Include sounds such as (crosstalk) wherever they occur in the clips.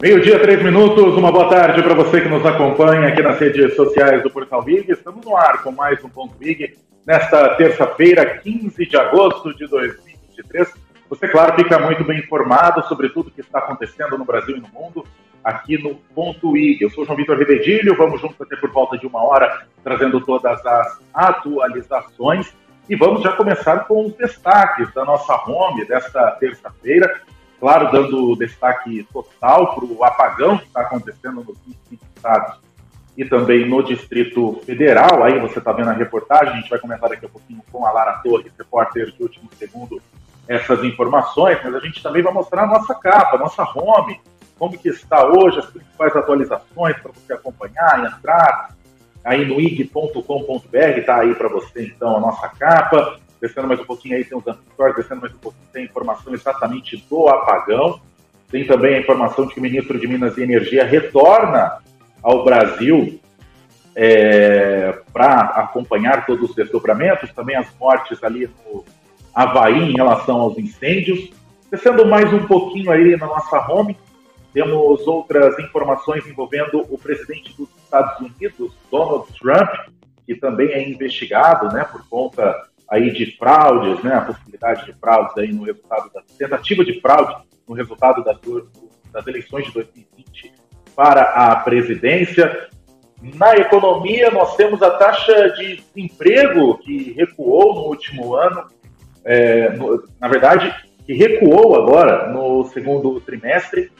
Meio-dia, três minutos. Uma boa tarde para você que nos acompanha aqui nas redes sociais do Portal Vig. Estamos no ar com mais um Ponto Vig nesta terça-feira, 15 de agosto de 2023. Você, claro, fica muito bem informado sobre tudo que está acontecendo no Brasil e no mundo aqui no Ponto IG. Eu sou João Vitor Rebedilho, vamos juntos até por volta de uma hora, trazendo todas as atualizações. E vamos já começar com os destaques da nossa home desta terça-feira. Claro, dando destaque total para o apagão que está acontecendo nos 25 estados e também no Distrito Federal. Aí você está vendo a reportagem, a gente vai comentar daqui a pouquinho com a Lara Torres, repórter de último segundo, essas informações, mas a gente também vai mostrar a nossa capa, a nossa home, como que está hoje, as principais atualizações para você acompanhar, entrar aí no ig.com.br, está aí para você então a nossa capa, descendo mais um pouquinho aí tem os anticorpos, descendo mais um pouquinho tem informação exatamente do apagão, tem também a informação de que o ministro de Minas e Energia retorna ao Brasil é, para acompanhar todos os desdobramentos, também as mortes ali no Havaí em relação aos incêndios. Descendo mais um pouquinho aí na nossa home, temos outras informações envolvendo o presidente dos Estados Unidos, Donald Trump, que também é investigado, né, por conta aí de fraudes, né, a possibilidade de fraudes aí no resultado da tentativa de fraude no resultado das, das eleições de 2020 para a presidência. Na economia, nós temos a taxa de desemprego que recuou no último ano, é, no, na verdade, que recuou agora no segundo trimestre,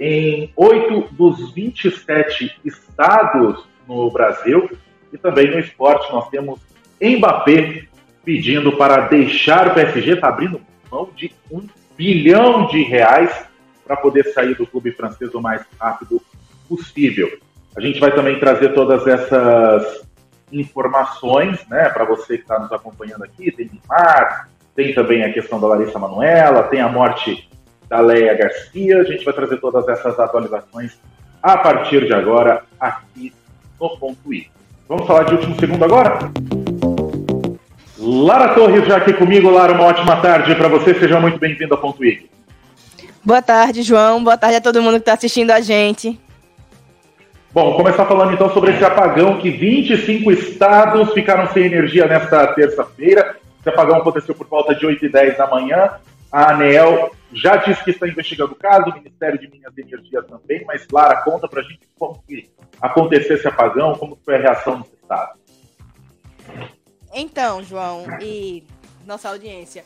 em oito dos 27 estados no Brasil. E também no esporte nós temos Mbappé pedindo para deixar o PSG, está abrindo mão de um bilhão de reais para poder sair do clube francês o mais rápido possível. A gente vai também trazer todas essas informações, né, para você que está nos acompanhando aqui. Tem Neymar, tem também a questão da Larissa Manuela, tem a morte da Leia Garcia. A gente vai trazer todas essas atualizações a partir de agora aqui no Ponto I. Vamos falar de último segundo agora? Lara Torres já aqui comigo. Lara, uma ótima tarde para você. Seja muito bem-vindo ao Ponto I. Boa tarde, João. Boa tarde a todo mundo que está assistindo a gente. Bom, começar falando então sobre esse apagão que 25 estados ficaram sem energia nesta terça-feira. Esse apagão aconteceu por volta de 8 e 10 da manhã. A ANEEL já disse que está investigando o caso, o Ministério de Minas e Energia também, mas Lara, conta para a gente como que aconteceu esse apagão, como foi a reação dos estados. Então, João e nossa audiência,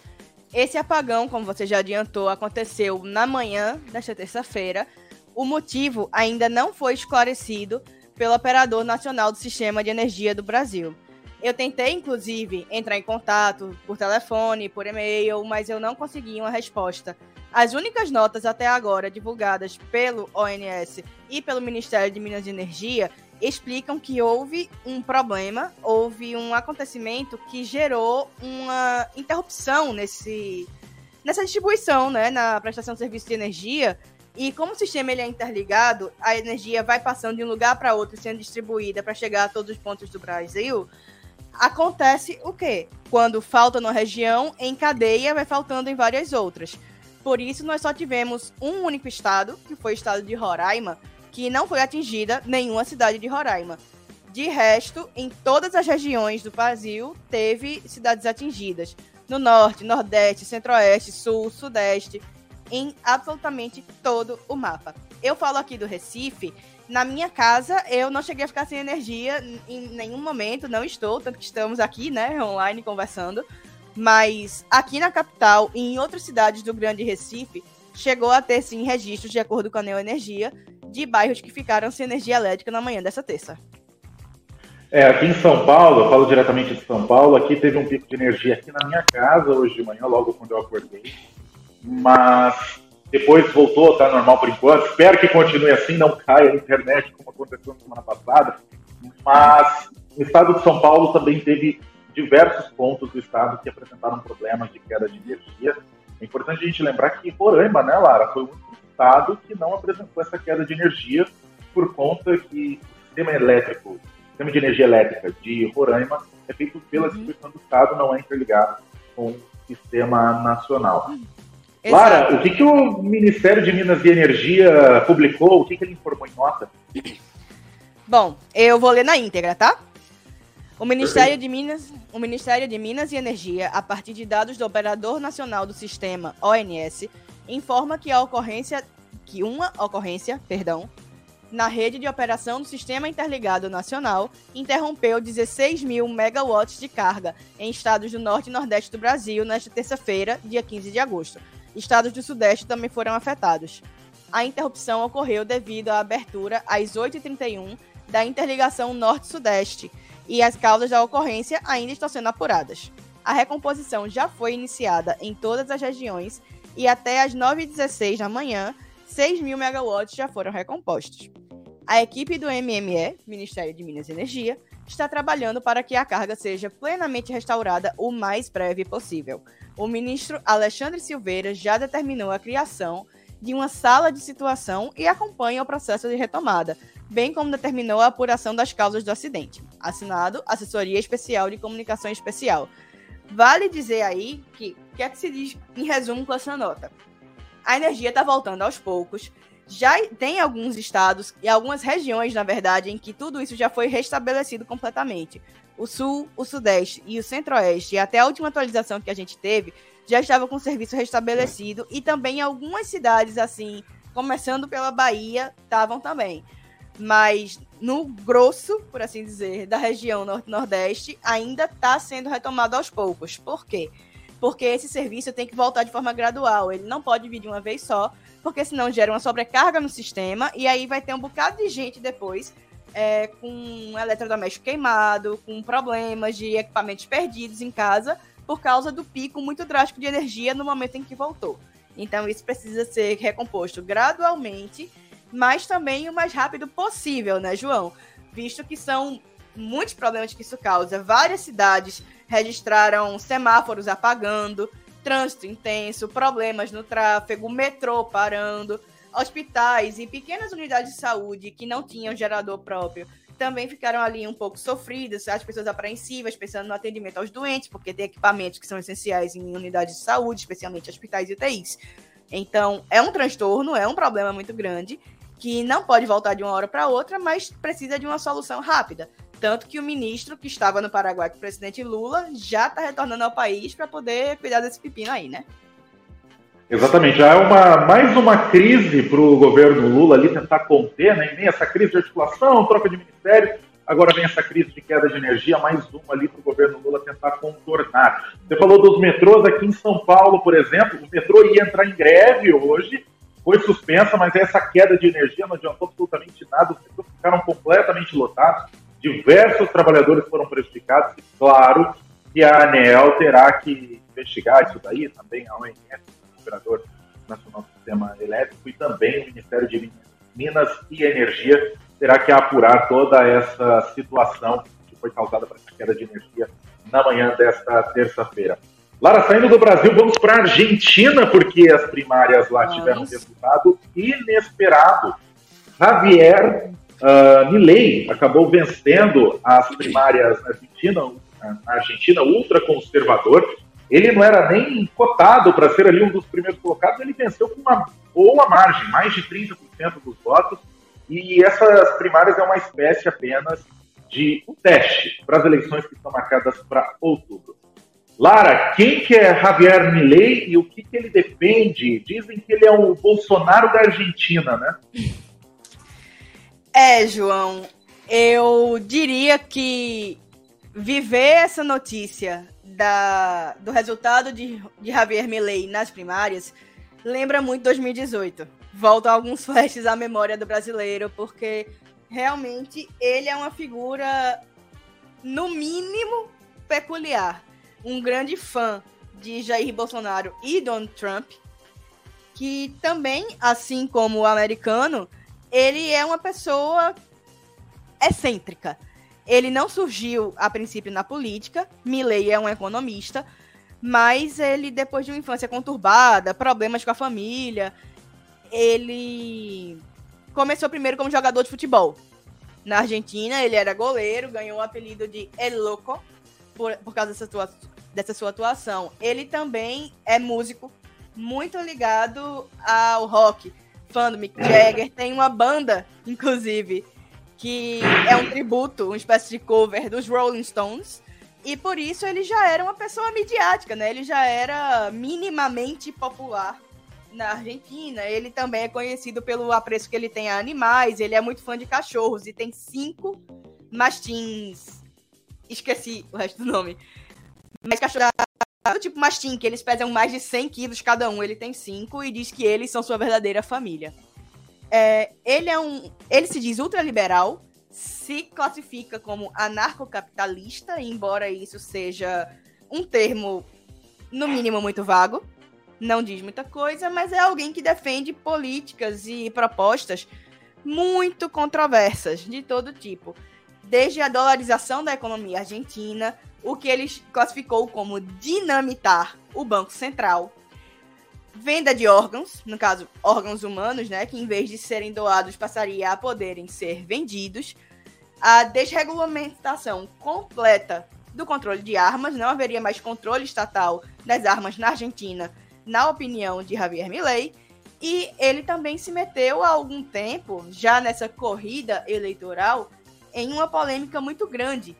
esse apagão, como você já adiantou, aconteceu na manhã desta terça-feira. O motivo ainda não foi esclarecido pelo Operador Nacional do Sistema de Energia do Brasil. Eu tentei, inclusive, entrar em contato por telefone, por e-mail, mas eu não consegui uma resposta. As únicas notas até agora divulgadas pelo ONS e pelo Ministério de Minas e Energia explicam que houve um problema, houve um acontecimento que gerou uma interrupção nesse, nessa distribuição, né, na prestação de serviço de energia e como o sistema ele é interligado, a energia vai passando de um lugar para outro, sendo distribuída para chegar a todos os pontos do Brasil. Acontece o quê? Quando falta numa região, em cadeia vai faltando em várias outras. Por isso, nós só tivemos um único estado, que foi o estado de Roraima, que não foi atingida nenhuma cidade de Roraima. De resto, em todas as regiões do Brasil, teve cidades atingidas. No norte, nordeste, centro-oeste, sul, sudeste, em absolutamente todo o mapa. Eu falo aqui do Recife. Na minha casa, eu não cheguei a ficar sem energia em nenhum momento, não estou, tanto que estamos aqui, né, online conversando. Mas aqui na capital e em outras cidades do Grande Recife, chegou a ter sim registros, de acordo com a Neoenergia, de bairros que ficaram sem energia elétrica na manhã dessa terça. É, aqui em São Paulo, eu falo diretamente de São Paulo, aqui teve um pico de energia aqui na minha casa hoje de manhã, logo quando eu acordei mas depois voltou estar normal por enquanto. Espero que continue assim, não caia a internet como aconteceu na semana passada. Mas o estado de São Paulo também teve diversos pontos do estado que apresentaram problemas de queda de energia. É importante a gente lembrar que Roraima, né, Lara, foi único estado que não apresentou essa queda de energia por conta que o sistema elétrico, o sistema de energia elétrica de Roraima é feito pela uhum. distribuição do estado, não é interligado com o sistema nacional. Lara, o que, que o Ministério de Minas e Energia publicou? O que, que ele informou em nota? Bom, eu vou ler na íntegra, tá? O Ministério de Minas, o Ministério de Minas e Energia, a partir de dados do Operador Nacional do Sistema ONS, informa que a ocorrência que uma ocorrência, perdão, na rede de operação do Sistema Interligado Nacional interrompeu 16 mil megawatts de carga em estados do Norte e Nordeste do Brasil nesta terça-feira, dia 15 de agosto. Estados do Sudeste também foram afetados. A interrupção ocorreu devido à abertura às 8h31 da interligação Norte-Sudeste e as causas da ocorrência ainda estão sendo apuradas. A recomposição já foi iniciada em todas as regiões e até às 9h16 da manhã, 6 mil megawatts já foram recompostos. A equipe do MME, Ministério de Minas e Energia, está trabalhando para que a carga seja plenamente restaurada o mais breve possível. O ministro Alexandre Silveira já determinou a criação de uma sala de situação e acompanha o processo de retomada, bem como determinou a apuração das causas do acidente. Assinado Assessoria Especial de Comunicação Especial. Vale dizer aí que o que é que se diz em resumo com essa nota? A energia está voltando aos poucos. Já tem alguns estados e algumas regiões, na verdade, em que tudo isso já foi restabelecido completamente. O Sul, o Sudeste e o Centro-Oeste, e até a última atualização que a gente teve, já estava com o serviço restabelecido. E também algumas cidades, assim, começando pela Bahia, estavam também mas no grosso, por assim dizer, da região norte-nordeste, ainda está sendo retomado aos poucos. Por quê? Porque esse serviço tem que voltar de forma gradual, ele não pode vir de uma vez só, porque senão gera uma sobrecarga no sistema e aí vai ter um bocado de gente depois é, com eletrodoméstico queimado, com problemas de equipamentos perdidos em casa por causa do pico muito drástico de energia no momento em que voltou. Então isso precisa ser recomposto gradualmente mas também o mais rápido possível, né, João? Visto que são muitos problemas que isso causa. Várias cidades registraram semáforos apagando, trânsito intenso, problemas no tráfego, metrô parando, hospitais e pequenas unidades de saúde que não tinham gerador próprio também ficaram ali um pouco sofridas, as pessoas apreensivas, pensando no atendimento aos doentes, porque tem equipamentos que são essenciais em unidades de saúde, especialmente hospitais e UTIs. Então, é um transtorno, é um problema muito grande que não pode voltar de uma hora para outra, mas precisa de uma solução rápida. Tanto que o ministro que estava no Paraguai com o presidente Lula já está retornando ao país para poder cuidar desse pepino aí, né? Exatamente, já é uma, mais uma crise para o governo Lula ali tentar conter, né? E essa crise de articulação, troca de ministério, agora vem essa crise de queda de energia, mais uma ali para o governo Lula tentar contornar. Você falou dos metrôs aqui em São Paulo, por exemplo, o metrô ia entrar em greve hoje, foi suspensa, mas essa queda de energia não adiantou absolutamente nada, os metrôs ficaram completamente lotados, diversos trabalhadores foram prejudicados, e claro que a ANEEL terá que investigar isso daí, também a ONS, o Operador Nacional do Sistema Elétrico, e também o Ministério de Minas e Energia terá que apurar toda essa situação que foi causada por essa queda de energia na manhã desta terça-feira. Lara, saindo do Brasil, vamos para a Argentina, porque as primárias lá tiveram um resultado inesperado. Javier uh, Milei acabou vencendo as primárias na Argentina, na Argentina ultraconservador. Ele não era nem cotado para ser ali um dos primeiros colocados, ele venceu com uma boa margem, mais de 30% dos votos. E essas primárias é uma espécie apenas de um teste para as eleições que estão marcadas para outubro. Lara, quem que é Javier Milei e o que, que ele defende? Dizem que ele é o Bolsonaro da Argentina, né? É, João, eu diria que viver essa notícia da, do resultado de, de Javier Milei nas primárias lembra muito 2018. Volta alguns flashes à memória do brasileiro, porque realmente ele é uma figura, no mínimo, peculiar um grande fã de Jair Bolsonaro e Donald Trump, que também, assim como o americano, ele é uma pessoa excêntrica. Ele não surgiu a princípio na política, Milley é um economista, mas ele, depois de uma infância conturbada, problemas com a família, ele começou primeiro como jogador de futebol. Na Argentina, ele era goleiro, ganhou o apelido de El Loco, por, por causa dessa, tua, dessa sua atuação. Ele também é músico, muito ligado ao rock, fã do Mick Jagger. Tem uma banda, inclusive, que é um tributo, uma espécie de cover dos Rolling Stones. E por isso ele já era uma pessoa midiática, né? Ele já era minimamente popular na Argentina. Ele também é conhecido pelo apreço que ele tem a animais. Ele é muito fã de cachorros e tem cinco mastins. Esqueci o resto do nome. Mas cachorro do tipo mastim, que eles pesam mais de 100 quilos cada um. Ele tem cinco e diz que eles são sua verdadeira família. É, ele é um. Ele se diz ultraliberal, se classifica como anarcocapitalista, embora isso seja um termo, no mínimo, muito vago. Não diz muita coisa, mas é alguém que defende políticas e propostas muito controversas, de todo tipo. Desde a dolarização da economia argentina, o que ele classificou como dinamitar o Banco Central, venda de órgãos, no caso, órgãos humanos, né, que em vez de serem doados passaria a poderem ser vendidos, a desregulamentação completa do controle de armas, não haveria mais controle estatal das armas na Argentina, na opinião de Javier Milei, e ele também se meteu há algum tempo, já nessa corrida eleitoral, em uma polêmica muito grande,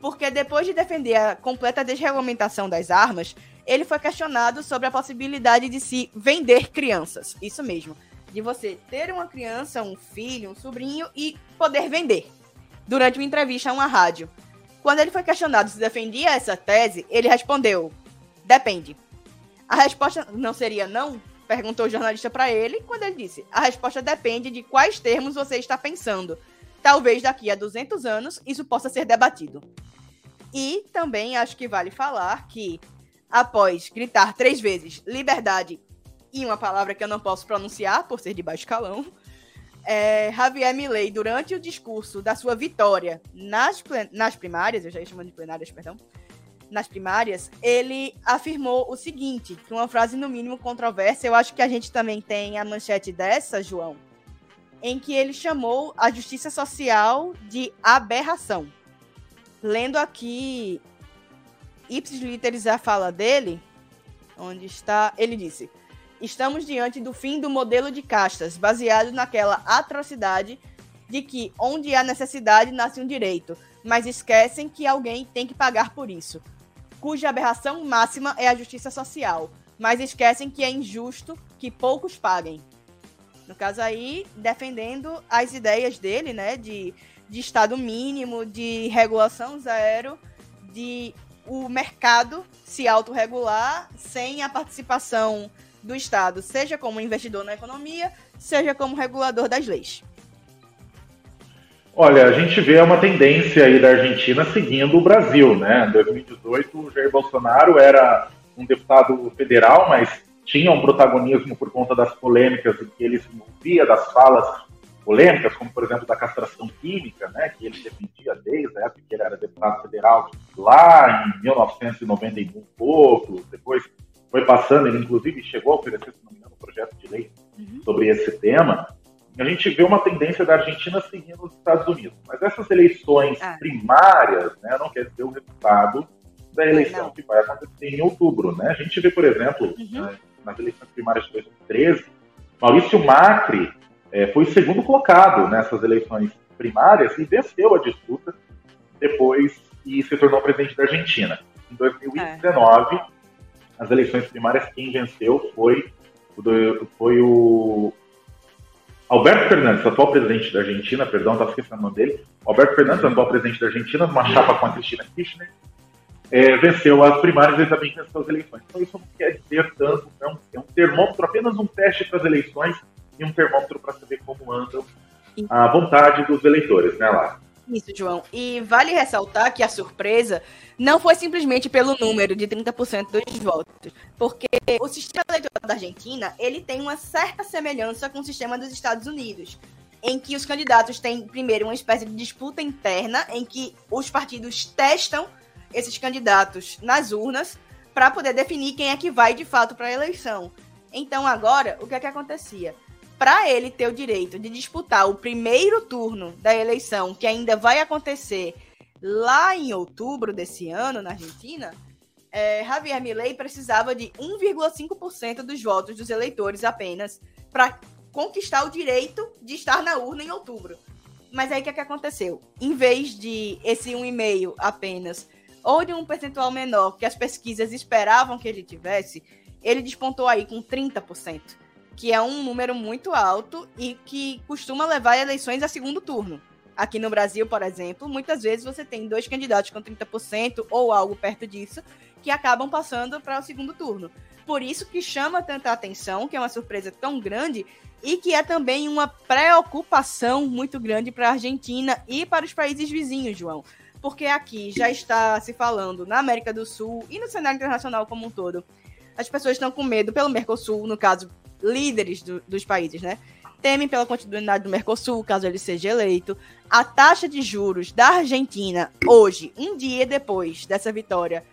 porque depois de defender a completa desregulamentação das armas, ele foi questionado sobre a possibilidade de se vender crianças. Isso mesmo. De você ter uma criança, um filho, um sobrinho e poder vender. Durante uma entrevista a uma rádio. Quando ele foi questionado se defendia essa tese, ele respondeu: depende. A resposta não seria não? Perguntou o jornalista para ele, quando ele disse: a resposta depende de quais termos você está pensando. Talvez daqui a 200 anos isso possa ser debatido. E também acho que vale falar que após gritar três vezes liberdade e uma palavra que eu não posso pronunciar por ser de baixo calão, é, Javier Milei, durante o discurso da sua vitória nas, nas primárias, eu já ia de plenárias, perdão, nas primárias, ele afirmou o seguinte, que uma frase no mínimo controversa, eu acho que a gente também tem a manchete dessa, João, em que ele chamou a justiça social de aberração. Lendo aqui ipsis literis a fala dele, onde está, ele disse: "Estamos diante do fim do modelo de castas, baseado naquela atrocidade de que onde há necessidade nasce um direito, mas esquecem que alguém tem que pagar por isso, cuja aberração máxima é a justiça social, mas esquecem que é injusto que poucos paguem." No caso aí, defendendo as ideias dele, né, de, de estado mínimo, de regulação zero, de o mercado se autorregular sem a participação do Estado, seja como investidor na economia, seja como regulador das leis. Olha, a gente vê uma tendência aí da Argentina seguindo o Brasil, né? Em 2018, o Jair Bolsonaro era um deputado federal, mas tinha um protagonismo por conta das polêmicas em que ele se envolvia, das falas polêmicas, como por exemplo da castração química, né, que ele defendia desde a época que ele era deputado federal, lá em 1990 e um pouco, depois foi passando, ele inclusive chegou a oferecer, se não me engano, um projeto de lei uhum. sobre esse tema. A gente vê uma tendência da Argentina seguindo os Estados Unidos. Mas essas eleições ah. primárias né, não quer dizer o resultado da eleição não. que vai acontecer em outubro. Né? A gente vê, por exemplo, uhum. Né, nas eleições primárias de 2013, Maurício Macri é, foi o segundo colocado nessas eleições primárias e venceu a disputa depois e se tornou presidente da Argentina. Em 2019, é. as eleições primárias, quem venceu foi o, foi o Alberto Fernandes, atual presidente da Argentina, perdão, estava esquecendo o nome dele. Alberto Fernandes, atual presidente da Argentina, numa chapa com a Cristina Kirchner, é, venceu as primárias e também venceu as eleições. Então isso não quer dizer tanto, é um, é um termômetro, apenas um teste para as eleições e um termômetro para saber como andam a vontade dos eleitores, né, lá. Isso, João. E vale ressaltar que a surpresa não foi simplesmente pelo número de 30% dos votos, porque o sistema eleitoral da Argentina, ele tem uma certa semelhança com o sistema dos Estados Unidos, em que os candidatos têm primeiro uma espécie de disputa interna em que os partidos testam esses candidatos nas urnas para poder definir quem é que vai de fato para a eleição. Então agora, o que é que acontecia? para ele ter o direito de disputar o primeiro turno da eleição, que ainda vai acontecer lá em outubro desse ano, na Argentina, é, Javier Milei precisava de 1,5% dos votos dos eleitores apenas para conquistar o direito de estar na urna em outubro. Mas aí o que, é que aconteceu? Em vez de esse 1,5% apenas, ou de um percentual menor que as pesquisas esperavam que ele tivesse, ele despontou aí com 30%, que é um número muito alto e que costuma levar eleições a segundo turno. Aqui no Brasil, por exemplo, muitas vezes você tem dois candidatos com 30% ou algo perto disso que acabam passando para o segundo turno. Por isso que chama tanta atenção, que é uma surpresa tão grande e que é também uma preocupação muito grande para a Argentina e para os países vizinhos, João. Porque aqui já está se falando na América do Sul e no cenário internacional como um todo. As pessoas estão com medo pelo Mercosul, no caso, líderes do, dos países, né? Temem pela continuidade do Mercosul, caso ele seja eleito. A taxa de juros da Argentina, hoje, um dia depois dessa vitória,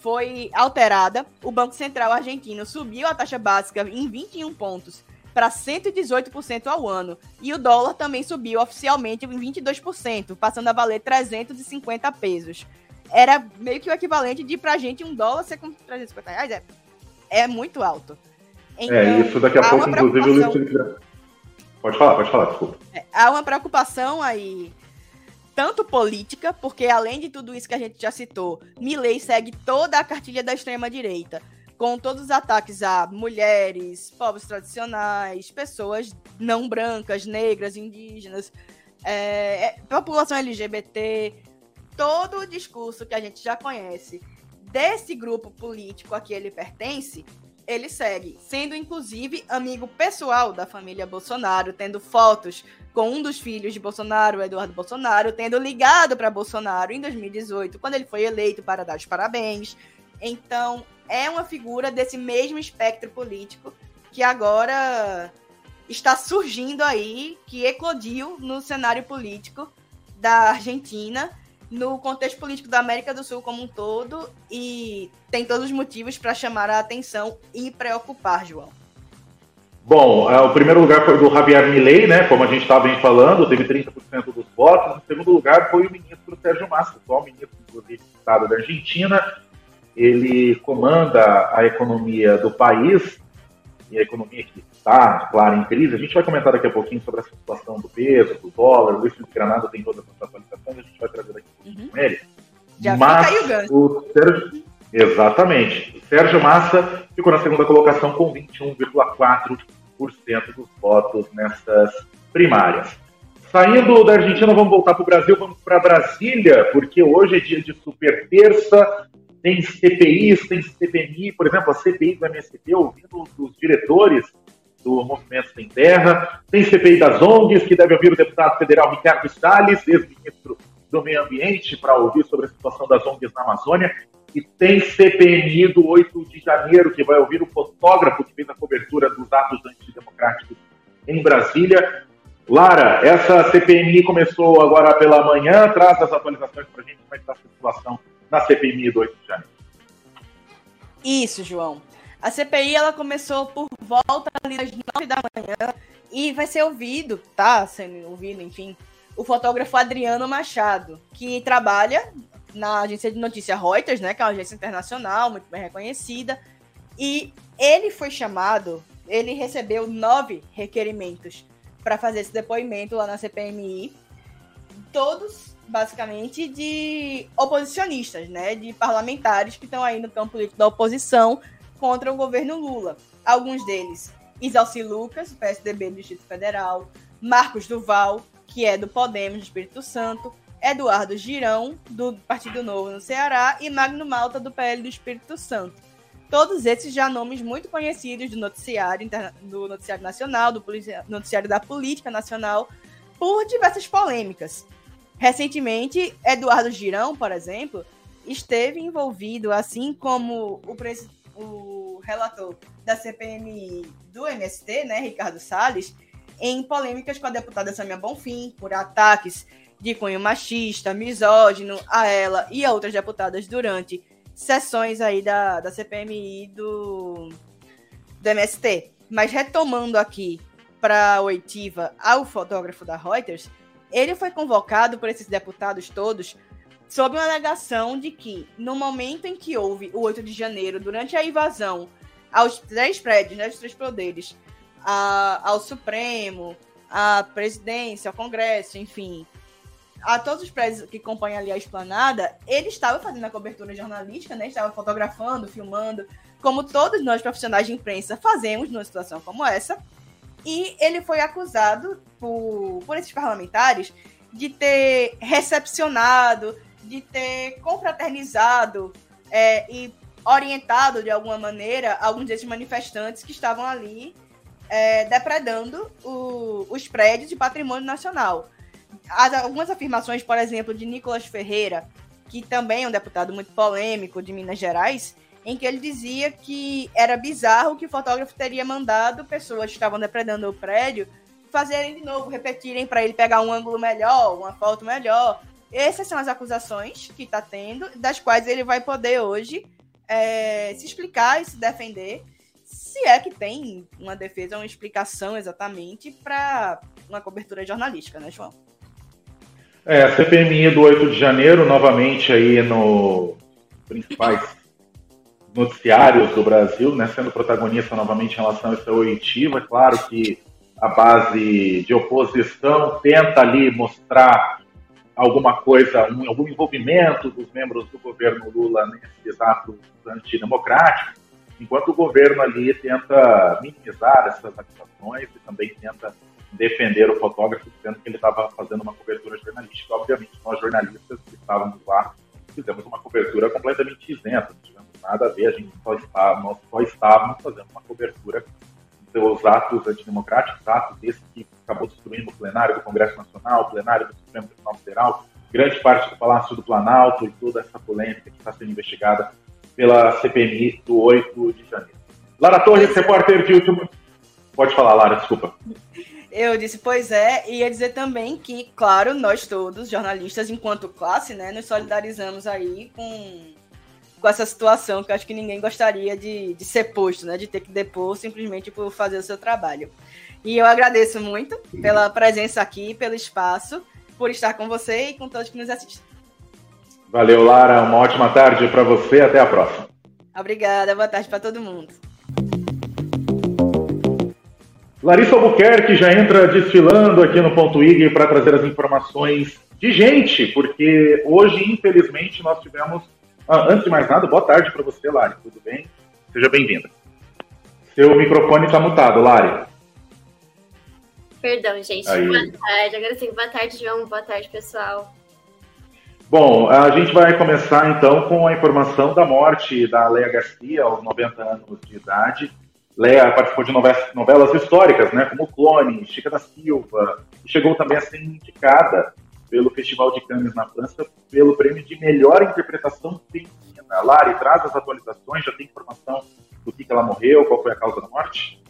foi alterada. O Banco Central argentino subiu a taxa básica em 21 pontos para 118% ao ano. E o dólar também subiu oficialmente em 22%, passando a valer 350 pesos. Era meio que o equivalente de pra gente um dólar ser com 350 reais. É, é muito alto. Então, é, isso daqui a pouco, inclusive, o Luiz Pode falar, pode falar, desculpa. É, há uma preocupação aí, tanto política, porque além de tudo isso que a gente já citou, Milley segue toda a cartilha da extrema-direita com todos os ataques a mulheres, povos tradicionais, pessoas não brancas, negras, indígenas, é, é população LGBT, todo o discurso que a gente já conhece desse grupo político a que ele pertence, ele segue, sendo inclusive amigo pessoal da família Bolsonaro, tendo fotos com um dos filhos de Bolsonaro, Eduardo Bolsonaro, tendo ligado para Bolsonaro em 2018, quando ele foi eleito para dar os parabéns. Então, é uma figura desse mesmo espectro político que agora está surgindo aí, que eclodiu no cenário político da Argentina, no contexto político da América do Sul como um todo, e tem todos os motivos para chamar a atenção e preocupar, João. Bom, é, o primeiro lugar foi do Javier Milei, né? Como a gente estava falando, teve 30% dos votos. O segundo lugar foi o ministro Sérgio Massa, atual ministro do Estado da Argentina, ele comanda a economia do país, e a economia que está, claro, em crise. A gente vai comentar daqui a pouquinho sobre essa situação do peso, do dólar, o Luiz Felipe Granada tem todas essas atualizações, a gente vai trazer daqui a pouquinho uhum. com ele. Já Mas o Sérgio, Exatamente. O Sérgio Massa ficou na segunda colocação com 21,4% dos votos nessas primárias. Saindo da Argentina, vamos voltar para o Brasil, vamos para Brasília, porque hoje é dia de super terça, tem CPIs, tem CPMI, por exemplo, a CPI do MST, ouvindo os diretores do Movimento Sem Terra, tem CPI das ONGs, que deve ouvir o deputado federal Ricardo Salles, ex-ministro do Meio Ambiente, para ouvir sobre a situação das ONGs na Amazônia, e tem CPMI do 8 de janeiro, que vai ouvir o fotógrafo que fez a cobertura dos atos antidemocráticos em Brasília. Lara, essa CPMI começou agora pela manhã, traz as atualizações para a gente, como é que está a situação na CPI do 8 de janeiro. Isso, João. A CPI ela começou por volta das 9 da manhã e vai ser ouvido, tá sendo ouvido, enfim, o fotógrafo Adriano Machado, que trabalha na agência de notícia Reuters, né, que é uma agência internacional muito bem reconhecida, e ele foi chamado, ele recebeu nove requerimentos para fazer esse depoimento lá na CPMI, todos basicamente, de oposicionistas, né? De parlamentares que estão aí no campo político da oposição contra o governo Lula. Alguns deles, Isalci Lucas, PSDB do Distrito Federal, Marcos Duval, que é do Podemos do Espírito Santo, Eduardo Girão, do Partido Novo no Ceará, e Magno Malta, do PL do Espírito Santo. Todos esses já nomes muito conhecidos do noticiário, do noticiário nacional, do noticiário da política nacional, por diversas polêmicas. Recentemente, Eduardo Girão, por exemplo, esteve envolvido, assim como o, o relator da CPMI do MST, né, Ricardo Salles, em polêmicas com a deputada Samia Bonfim por ataques de cunho machista, misógino a ela e a outras deputadas durante sessões aí da, da CPMI do, do MST. Mas retomando aqui para a oitiva ao fotógrafo da Reuters, ele foi convocado por esses deputados todos sob uma alegação de que, no momento em que houve o 8 de janeiro, durante a invasão aos três prédios, né, os três poderes, a, ao Supremo, à presidência, ao Congresso, enfim, a todos os prédios que compõem ali a esplanada, ele estava fazendo a cobertura jornalística, né? Estava fotografando, filmando, como todos nós profissionais de imprensa fazemos numa situação como essa. E ele foi acusado por, por esses parlamentares de ter recepcionado, de ter confraternizado é, e orientado de alguma maneira alguns desses manifestantes que estavam ali é, depredando o, os prédios de patrimônio nacional. As, algumas afirmações, por exemplo, de Nicolas Ferreira, que também é um deputado muito polêmico de Minas Gerais, em que ele dizia que era bizarro que o fotógrafo teria mandado pessoas que estavam depredando o prédio fazerem de novo, repetirem para ele pegar um ângulo melhor, uma foto melhor. Essas são as acusações que está tendo, das quais ele vai poder hoje é, se explicar e se defender, se é que tem uma defesa, uma explicação exatamente para uma cobertura jornalística, né, João? É, a CPMI do 8 de janeiro, novamente aí no principais noticiários do Brasil, né, sendo protagonista novamente em relação a essa oitiva. É claro que a base de oposição tenta ali mostrar alguma coisa, um, algum envolvimento dos membros do governo Lula nesses atos antidemocráticos, enquanto o governo ali tenta minimizar essas acusações e também tenta defender o fotógrafo, dizendo que ele estava fazendo uma cobertura jornalística. Obviamente, nós jornalistas que estávamos lá fizemos uma cobertura completamente isenta, nada a ver, a gente só estava, nós só estávamos fazendo uma cobertura dos atos antidemocráticos, atos desse que acabou destruindo o plenário do Congresso Nacional, o plenário do Supremo Tribunal Federal, grande parte do Palácio do Planalto e toda essa polêmica que está sendo investigada pela CPMI do 8 de janeiro. Lara Torres, repórter de último. Pode falar, Lara, desculpa. Eu disse, pois é, e ia dizer também que, claro, nós todos, jornalistas, enquanto classe, né, nos solidarizamos aí com, com essa situação que eu acho que ninguém gostaria de, de ser posto, né, de ter que depor simplesmente por fazer o seu trabalho. E eu agradeço muito pela presença aqui, pelo espaço, por estar com você e com todos que nos assistem. Valeu, Lara. Uma ótima tarde para você. Até a próxima. Obrigada. Boa tarde para todo mundo. Larissa Albuquerque já entra desfilando aqui no Ponto IG para trazer as informações de gente, porque hoje, infelizmente, nós tivemos. Ah, antes de mais nada, boa tarde para você, Lari. Tudo bem? Seja bem-vinda. Seu microfone está mutado, Lari. Perdão, gente. Aí. Boa tarde. Agora sim, boa tarde, João. Boa tarde, pessoal. Bom, a gente vai começar então com a informação da morte da Leia Garcia, aos 90 anos de idade. Leia participou de novelas, históricas, né, como Clone, Chica da Silva, e chegou também a ser indicada pelo Festival de Cannes na França pelo prêmio de melhor interpretação feminina. Lari, traz as atualizações, já tem informação do que, que ela morreu, qual foi a causa da morte?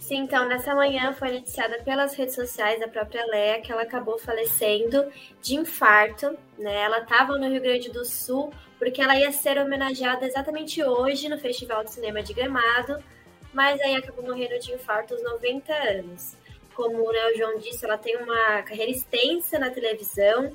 Sim, então, nessa manhã foi noticiada pelas redes sociais da própria Leia que ela acabou falecendo de infarto, né? Ela estava no Rio Grande do Sul porque ela ia ser homenageada exatamente hoje no Festival de Cinema de Gramado, mas aí acabou morrendo de infarto aos 90 anos. Como o João disse, ela tem uma carreira extensa na televisão.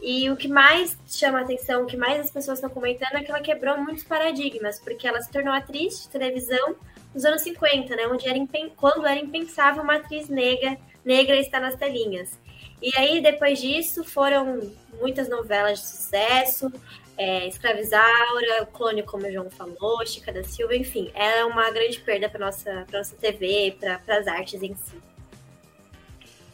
E o que mais chama atenção, o que mais as pessoas estão comentando é que ela quebrou muitos paradigmas, porque ela se tornou atriz de televisão nos anos 50, né, onde era quando era impensável uma atriz negra, negra estar nas telinhas. E aí, depois disso, foram muitas novelas de sucesso, é, Escravizaura, Clone, como o João falou, Chica da Silva, enfim, é uma grande perda para nossa, nossa TV, para as artes em si.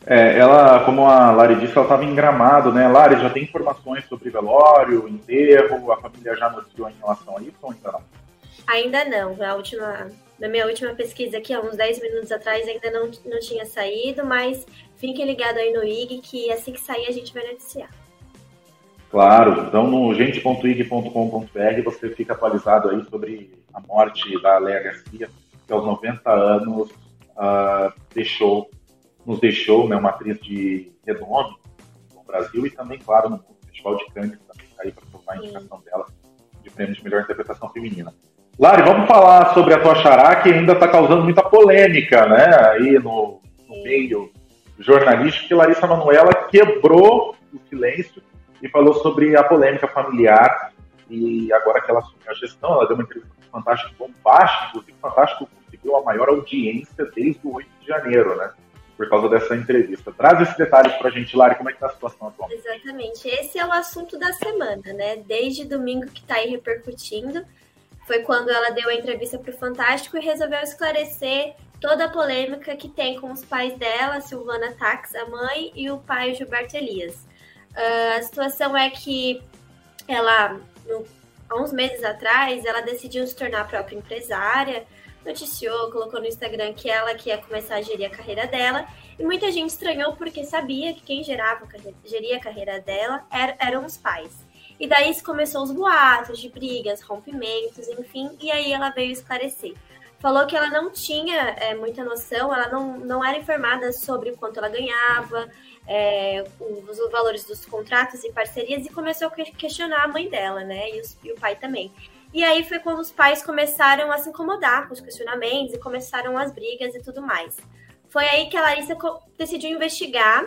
É, ela, como a Lari disse, ela estava em Gramado, né? Lari, já tem informações sobre velório, enterro, a família já noticiou em relação a isso ou ainda não? Ainda não. A última, na minha última pesquisa aqui, há uns 10 minutos atrás, ainda não, não tinha saído, mas fiquem ligados aí no IG, que assim que sair a gente vai noticiar. Claro, então no gente.ig.com.br você fica atualizado aí sobre a morte da Léa Garcia, que aos 90 anos uh, deixou, nos deixou né, uma atriz de renome no Brasil e também, claro, no Festival de Cannes, também tá aí para provar a indicação dela de prêmio de melhor interpretação feminina. Lari, vamos falar sobre a tua xará, que ainda está causando muita polêmica né, aí no, no meio jornalístico, que Larissa Manoela quebrou o silêncio e falou sobre a polêmica familiar e agora que ela assumiu a gestão, ela deu uma entrevista Fantástico Bombástico, inclusive o Fantástico conseguiu a maior audiência desde o 8 de janeiro, né? Por causa dessa entrevista. Traz esses detalhes para a gente, Lari, como é que está a situação atual? Exatamente. Esse é o assunto da semana, né? Desde domingo que está aí repercutindo. Foi quando ela deu a entrevista para o Fantástico e resolveu esclarecer toda a polêmica que tem com os pais dela, Silvana Tax, a mãe, e o pai Gilberto Elias. Uh, a situação é que ela, no há uns meses atrás, ela decidiu se tornar própria empresária, noticiou, colocou no Instagram que ela queria começar a gerir a carreira dela, e muita gente estranhou porque sabia que quem gerava, geria a carreira dela eram os pais. E daí começou os boatos de brigas, rompimentos, enfim, e aí ela veio esclarecer. Falou que ela não tinha é, muita noção, ela não, não era informada sobre o quanto ela ganhava, é, os valores dos contratos e parcerias e começou a questionar a mãe dela, né? E, os, e, o pai também. E aí foi quando os pais começaram a se incomodar com os questionamentos e começaram as brigas e tudo mais. Foi aí que a Larissa decidiu investigar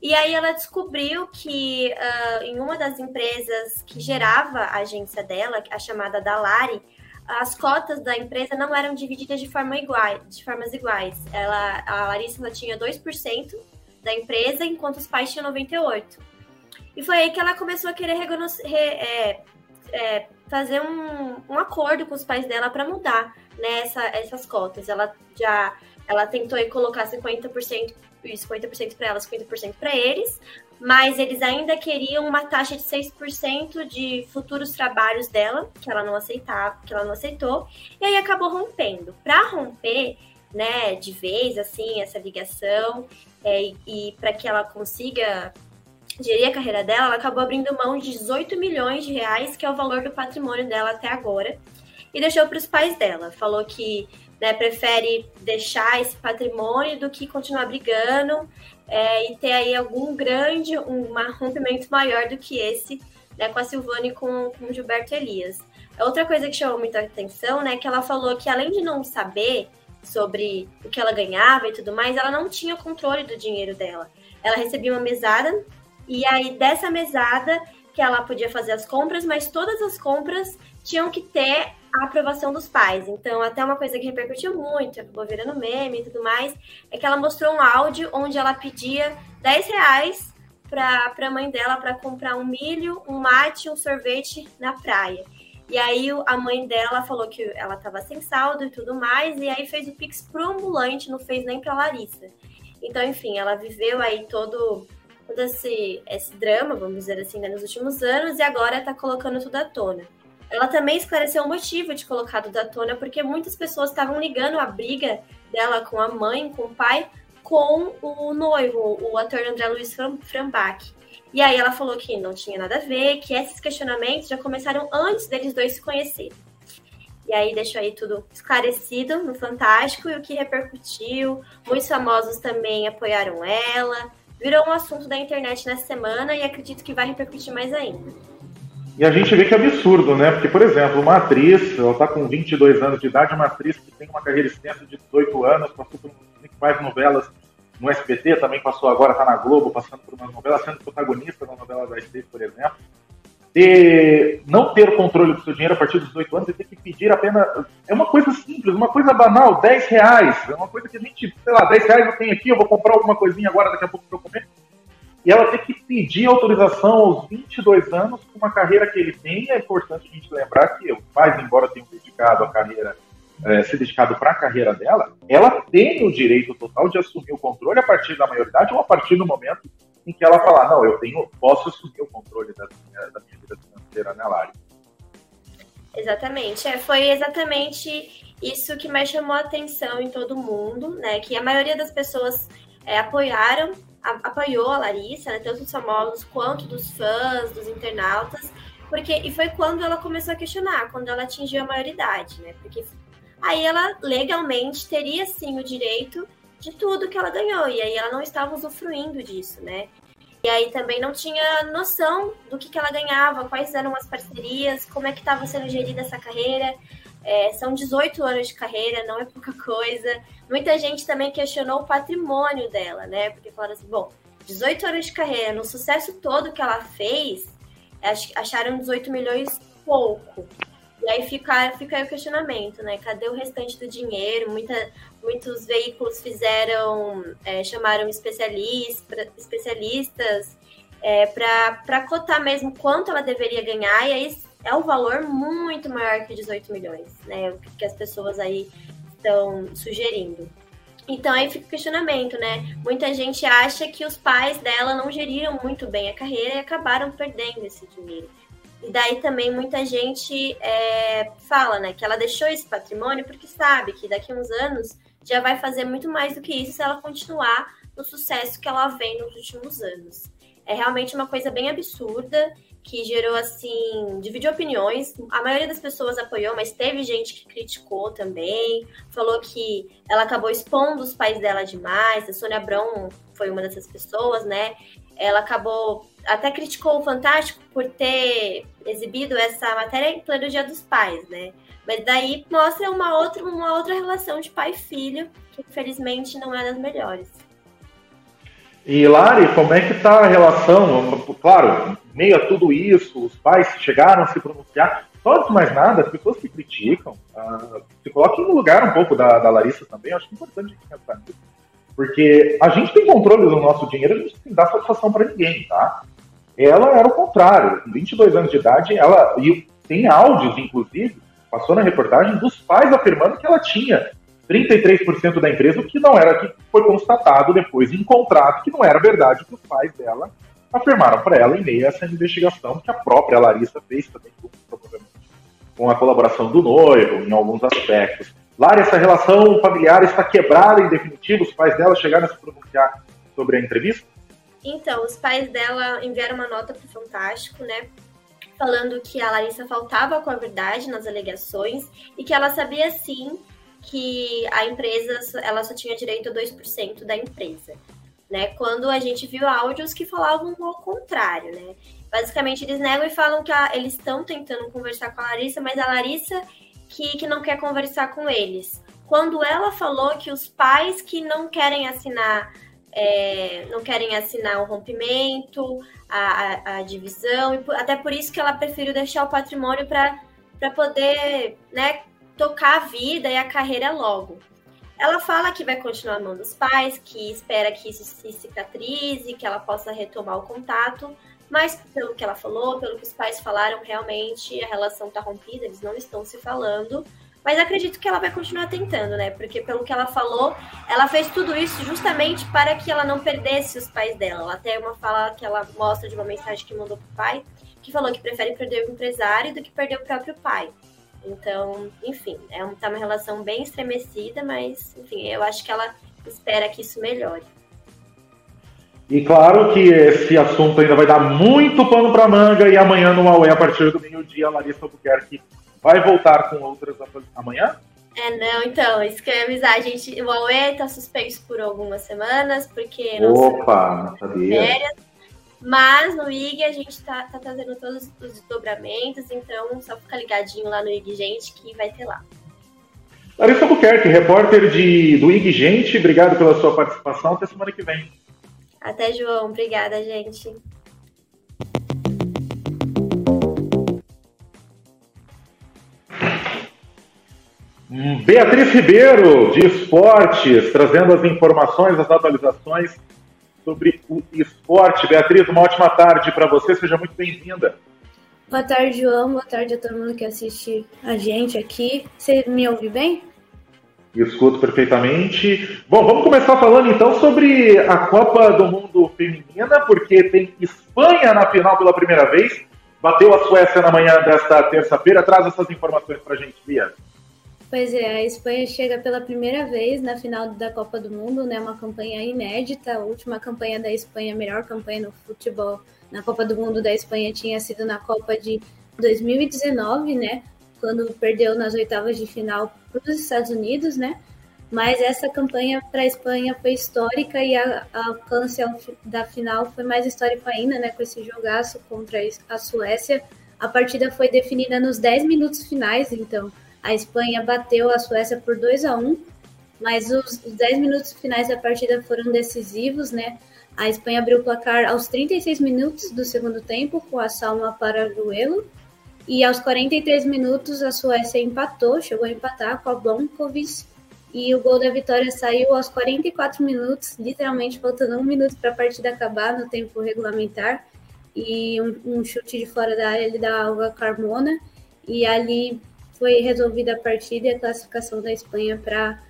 e aí ela descobriu que uh, em uma das empresas que gerava a agência dela, a chamada Dalari, as cotas da empresa não eram divididas de, forma igual, de formas iguais. Ela, a Larissa tinha 2% da empresa, enquanto os pais tinham 98. E foi aí que ela começou a querer re, é, é, fazer um, um, acordo com os pais dela para mudar né, essa, essas cotas. Ela já ela tentou colocar 50%, 50% para ela, 50% para eles, mas eles ainda queriam uma taxa de 6% de futuros trabalhos dela, que ela não aceitava, que ela não aceitou, e aí acabou rompendo. Para romper, né, de vez assim essa ligação, é, e, e para que ela consiga gerir a carreira dela, ela acabou abrindo mão de 18 milhões de reais, que é o valor do patrimônio dela até agora, e deixou para os pais dela. Falou que né, prefere deixar esse patrimônio do que continuar brigando é, e ter aí algum grande, um (laughs) rompimento maior do que esse né, com a Silvana e com, com o Gilberto Elias. Outra coisa que chamou muita atenção, né, que ela falou que além de não saber sobre o que ela ganhava e tudo mais, ela não tinha controle do dinheiro dela. Ela recebia uma mesada e aí dessa mesada que ela podia fazer as compras, mas todas as compras tinham que ter a aprovação dos pais. Então, até uma coisa que repercutiu muito, acabou virando meme e tudo mais, é que ela mostrou um áudio onde ela pedia 10 reais para a mãe dela para comprar um milho, um mate, um sorvete na praia. E aí a mãe dela falou que ela estava sem saldo e tudo mais, e aí fez o Pix pro ambulante, não fez nem para Larissa. Então, enfim, ela viveu aí todo, todo esse, esse drama, vamos dizer assim, né, nos últimos anos, e agora está colocando tudo à tona. Ela também esclareceu o motivo de colocar tudo à tona, porque muitas pessoas estavam ligando a briga dela com a mãe, com o pai, com o noivo, o ator André Luiz Frambach. E aí ela falou que não tinha nada a ver, que esses questionamentos já começaram antes deles dois se conhecerem. E aí deixou aí tudo esclarecido no Fantástico e o que repercutiu. Muitos famosos também apoiaram ela. Virou um assunto da internet nessa semana e acredito que vai repercutir mais ainda. E a gente vê que é absurdo, né? Porque, por exemplo, uma atriz, ela está com 22 anos de idade, uma atriz que tem uma carreira extensa de 18 anos, passou por mais novelas no SBT, também passou agora, está na Globo, passando por uma novela, sendo protagonista na novela da SBT, por exemplo. E não ter o controle do seu dinheiro a partir dos 18 anos e ter que pedir apenas. É uma coisa simples, uma coisa banal, 10 reais. É uma coisa que a gente, sei lá, 10 reais eu tenho aqui, eu vou comprar alguma coisinha agora, daqui a pouco eu comer. E ela ter que pedir autorização aos 22 anos com uma carreira que ele tem. É importante a gente lembrar que os embora tenham dedicado a carreira é, ser dedicado para a carreira dela, ela tem o direito total de assumir o controle a partir da maioridade ou a partir do momento em que ela falar, não, eu tenho, posso assumir o controle da minha, da minha vida financeira, né, Lari? Exatamente, é, foi exatamente isso que mais chamou a atenção em todo mundo, né? Que a maioria das pessoas é, apoiaram, a, apoiou a Larissa, né, tanto dos famosos quanto dos fãs, dos internautas, porque e foi quando ela começou a questionar, quando ela atingiu a maioridade, né? Porque aí ela legalmente teria sim o direito de tudo que ela ganhou, e aí ela não estava usufruindo disso, né? E aí também não tinha noção do que, que ela ganhava, quais eram as parcerias, como é que estava sendo gerida essa carreira. É, são 18 anos de carreira, não é pouca coisa. Muita gente também questionou o patrimônio dela, né? Porque falaram assim, bom, 18 anos de carreira, no sucesso todo que ela fez, acharam 18 milhões pouco. E aí fica, fica aí o questionamento, né? Cadê o restante do dinheiro? Muita, muitos veículos fizeram, é, chamaram especialistas, especialistas é, para cotar mesmo quanto ela deveria ganhar, e aí é um valor muito maior que 18 milhões, né? O que as pessoas aí estão sugerindo. Então aí fica o questionamento, né? Muita gente acha que os pais dela não geriram muito bem a carreira e acabaram perdendo esse dinheiro. E daí também muita gente é, fala, né, que ela deixou esse patrimônio porque sabe que daqui a uns anos já vai fazer muito mais do que isso se ela continuar no sucesso que ela vem nos últimos anos. É realmente uma coisa bem absurda que gerou assim, dividiu opiniões. A maioria das pessoas apoiou, mas teve gente que criticou também, falou que ela acabou expondo os pais dela demais. A Sônia Abrão foi uma dessas pessoas, né? Ela acabou até criticou o Fantástico por ter exibido essa matéria em pleno Dia dos Pais, né? Mas daí mostra uma outra, uma outra relação de pai e filho, que infelizmente não é das melhores. E Lari, como é que está a relação? Claro, meio a tudo isso, os pais chegaram a se pronunciar. Só de mais nada, as pessoas que criticam, uh, se coloquem no lugar um pouco da, da Larissa também, acho importante pensar nisso. Porque a gente tem controle do nosso dinheiro, a gente tem que dar satisfação para ninguém, tá? Ela era o contrário, com 22 anos de idade, ela, e tem áudios, inclusive, passou na reportagem, dos pais afirmando que ela tinha 33% da empresa, o que não era que foi constatado depois em contrato que não era verdade que os pais dela afirmaram para ela em meio a essa investigação que a própria Larissa fez também, com a colaboração do noivo em alguns aspectos. Lara, essa relação familiar está quebrada em definitivo? Os pais dela chegaram a se pronunciar sobre a entrevista? Então, os pais dela enviaram uma nota para o Fantástico, né? Falando que a Larissa faltava com a verdade nas alegações e que ela sabia sim que a empresa ela só tinha direito a 2% da empresa. Né, quando a gente viu áudios que falavam ao contrário, né? Basicamente, eles negam e falam que a, eles estão tentando conversar com a Larissa, mas a Larissa que, que não quer conversar com eles. Quando ela falou que os pais que não querem assinar, é, não querem assinar o rompimento, a, a, a divisão, e até por isso que ela preferiu deixar o patrimônio para poder né, tocar a vida e a carreira logo. Ela fala que vai continuar amando os pais, que espera que isso se cicatrize, que ela possa retomar o contato, mas pelo que ela falou, pelo que os pais falaram, realmente a relação está rompida, eles não estão se falando. Mas acredito que ela vai continuar tentando, né? Porque pelo que ela falou, ela fez tudo isso justamente para que ela não perdesse os pais dela. Ela tem uma fala que ela mostra de uma mensagem que mandou pro pai, que falou que prefere perder o empresário do que perder o próprio pai. Então, enfim, é um, tá uma relação bem estremecida, mas, enfim, eu acho que ela espera que isso melhore. E claro que esse assunto ainda vai dar muito pano para manga e amanhã no Huawei, a partir do meio-dia, Larissa Albuquerque vai voltar com outras amanhã? É, não, então, isso que eu ia avisar, gente, o Huawei tá suspenso por algumas semanas, porque não Opa, sabia. férias, mas no IG a gente tá, tá trazendo todos os desdobramentos, então só fica ligadinho lá no IG Gente que vai ter lá. Larissa Albuquerque, repórter de, do IG Gente, obrigado pela sua participação. Até semana que vem. Até, João. Obrigada, gente. Beatriz Ribeiro, de Esportes, trazendo as informações, as atualizações sobre o esporte. Beatriz, uma ótima tarde para você, seja muito bem-vinda. Boa tarde, João. Boa tarde a todo mundo que assiste a gente aqui. Você me ouve bem? Escuto perfeitamente. Bom, vamos começar falando então sobre a Copa do Mundo Feminina, porque tem Espanha na final pela primeira vez. Bateu a Suécia na manhã desta terça-feira. Traz essas informações para a gente, Bia. Pois é, a Espanha chega pela primeira vez na final da Copa do Mundo, né? Uma campanha inédita. A última campanha da Espanha, a melhor campanha no futebol na Copa do Mundo da Espanha tinha sido na Copa de 2019, né? Quando perdeu nas oitavas de final para os Estados Unidos, né? Mas essa campanha para a Espanha foi histórica e a, a alcance da final foi mais histórico ainda, né? Com esse jogaço contra a Suécia. A partida foi definida nos 10 minutos finais, então a Espanha bateu a Suécia por 2 a 1 mas os, os 10 minutos finais da partida foram decisivos, né? A Espanha abriu o placar aos 36 minutos do segundo tempo com a Salma Parajuelo. E aos 43 minutos a Suécia empatou, chegou a empatar com a Blomkovic. E o gol da vitória saiu aos 44 minutos, literalmente faltando um minuto para a partida acabar no tempo regulamentar. E um, um, chute de fora da área ali da Alva Carmona. E ali foi resolvida a partida e a classificação da Espanha para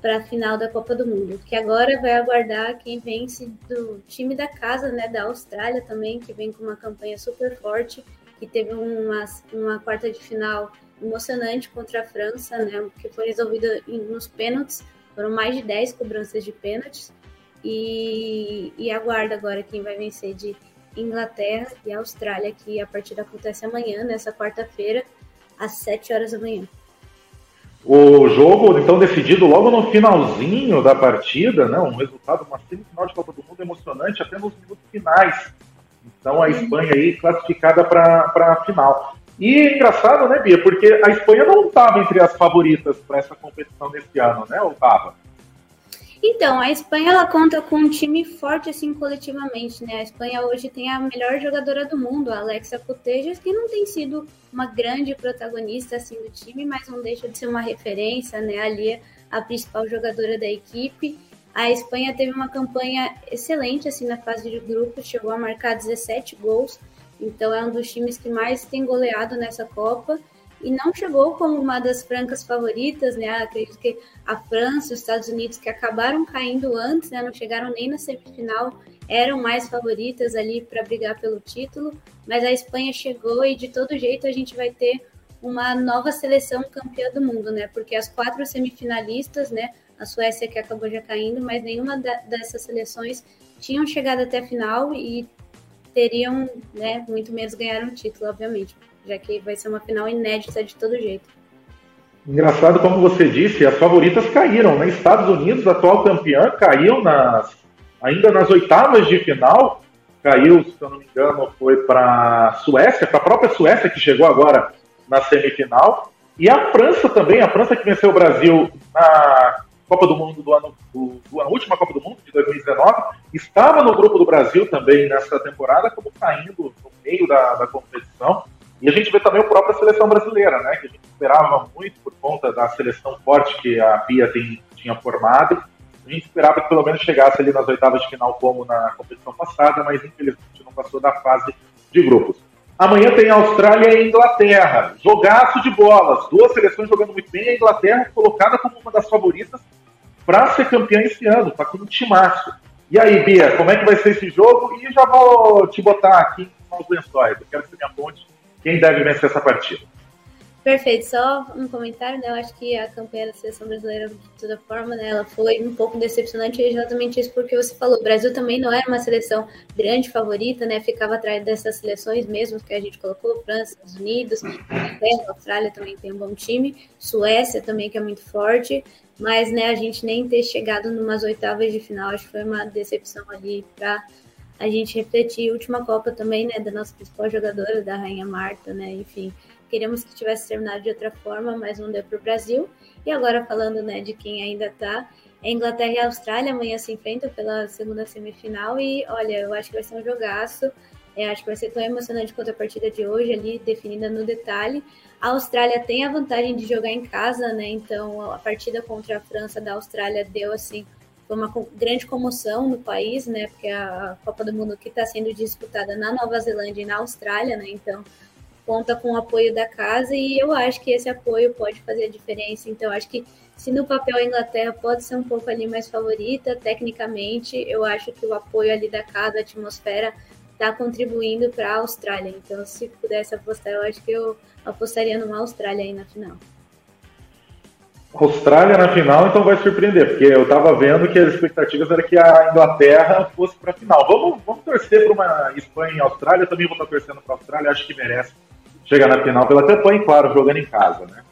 para a final da Copa do Mundo, que agora vai aguardar quem vence do time da casa, né, da Austrália também, que vem com uma campanha super forte, que teve uma, uma quarta de final emocionante contra a França, né, que foi resolvida nos pênaltis, foram mais de 10 cobranças de pênaltis, e, e aguarda agora quem vai vencer de Inglaterra e Austrália, que a partida acontece amanhã, nessa quarta-feira, às 7 horas da manhã. O jogo, então, decidido logo no finalzinho da partida, né? Um resultado, uma semifinal de Copa do Mundo emocionante até nos minutos finais. Então, a Espanha aí classificada para a final. E engraçado, né, Bia? Porque a Espanha não estava entre as favoritas para essa competição nesse ano, né? Ou estava? Então, a Espanha ela conta com um time forte assim coletivamente, né? A Espanha hoje tem a melhor jogadora do mundo, a Alexa Putellas, que não tem sido uma grande protagonista assim do time, mas não deixa de ser uma referência, né? Ali a principal jogadora da equipe. A Espanha teve uma campanha excelente assim na fase de grupos, chegou a marcar 17 gols. Então é um dos times que mais tem goleado nessa Copa e não chegou como uma das francas favoritas, né? Acredito que a França, os Estados Unidos, que acabaram caindo antes, né? Não chegaram nem na semifinal, eram mais favoritas ali para brigar pelo título, mas a Espanha chegou e de todo jeito a gente vai ter uma nova seleção campeã do mundo, né? Porque as quatro semifinalistas, né? A Suécia que acabou já caindo, mas nenhuma dessas seleções tinham chegado até a final e teriam, né, muito menos ganhar um título, obviamente já que vai ser uma final inédita de todo jeito. Engraçado, como você disse, as favoritas caíram, né? Estados Unidos, atual campeã, caiu nas, ainda nas oitavas de final, caiu, se eu não me engano, foi para Suécia, para a própria Suécia, que chegou agora na semifinal, e a França também, a França que venceu o Brasil na Copa do Mundo do ano, do, a última Copa do Mundo de 2019, estava no grupo do Brasil também nessa temporada, como caindo no meio da, da competição. E a gente vê também a própria seleção brasileira, né? Que a gente esperava muito por conta da seleção forte que a Bia tem, tinha formado. A gente esperava que pelo menos chegasse ali nas oitavas de final, como na competição passada, mas infelizmente não passou da fase de grupos. Amanhã tem Austrália e Inglaterra. Jogaço de bolas. Duas seleções jogando muito bem. A Inglaterra colocada como uma das favoritas para ser campeã esse ano. Está com um timaço. E aí, Bia, como é que vai ser esse jogo? E já vou te botar aqui nos lençóis. Eu quero que você me aponte quem deve vencer essa partida? Perfeito, só um comentário, né? Eu acho que a campanha da seleção brasileira, de toda forma, né, ela foi um pouco decepcionante, exatamente isso porque você falou. O Brasil também não era uma seleção grande favorita, né? Ficava atrás dessas seleções mesmo que a gente colocou, França, Estados Unidos, Austrália também tem um bom time, Suécia também, que é muito forte, mas né, a gente nem ter chegado numas oitavas de final, acho que foi uma decepção ali para a gente refletir última Copa também, né, da nossa principal jogadora, da Rainha Marta, né, enfim, queríamos que tivesse terminado de outra forma, mas não deu para o Brasil. E agora falando, né, de quem ainda está, é Inglaterra e Austrália amanhã se enfrentam pela segunda semifinal e, olha, eu acho que vai ser um jogaço, é, acho que vai ser tão emocionante quanto a partida de hoje ali, definida no detalhe. A Austrália tem a vantagem de jogar em casa, né? Então a partida contra a França da Austrália deu assim foi uma grande comoção no país, né? Porque a Copa do Mundo que está sendo disputada na Nova Zelândia e na Austrália, né? Então conta com o apoio da casa e eu acho que esse apoio pode fazer a diferença. Então acho que se no papel a Inglaterra pode ser um pouco ali mais favorita, tecnicamente, eu acho que o apoio ali da casa, a atmosfera, está contribuindo para a Austrália. Então, se pudesse apostar, eu acho que eu apostaria numa Austrália aí na final. Austrália na final, então vai surpreender, porque eu estava vendo que as expectativas eram que a Inglaterra fosse para a final. Vamos, vamos torcer para uma Espanha e Austrália, também vou estar torcendo para a Austrália, acho que merece chegar na final pela campanha, claro, jogando em casa, né?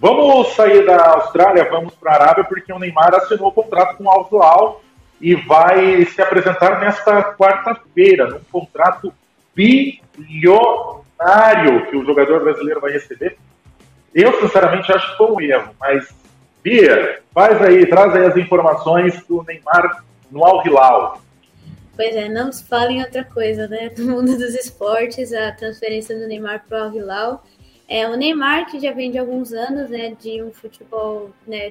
Vamos sair da Austrália, vamos para a Arábia, porque o Neymar assinou o contrato com o Al e vai se apresentar nesta quarta-feira, num contrato bilionário que o jogador brasileiro vai receber eu, sinceramente, acho que foi um erro, mas, Bia, faz aí, traz aí as informações do Neymar no Al Hilal. Pois é, não se fala em outra coisa, né? Do mundo dos esportes, a transferência do Neymar para o Al Hilal. É, o Neymar, que já vem de alguns anos, né, de um futebol, né,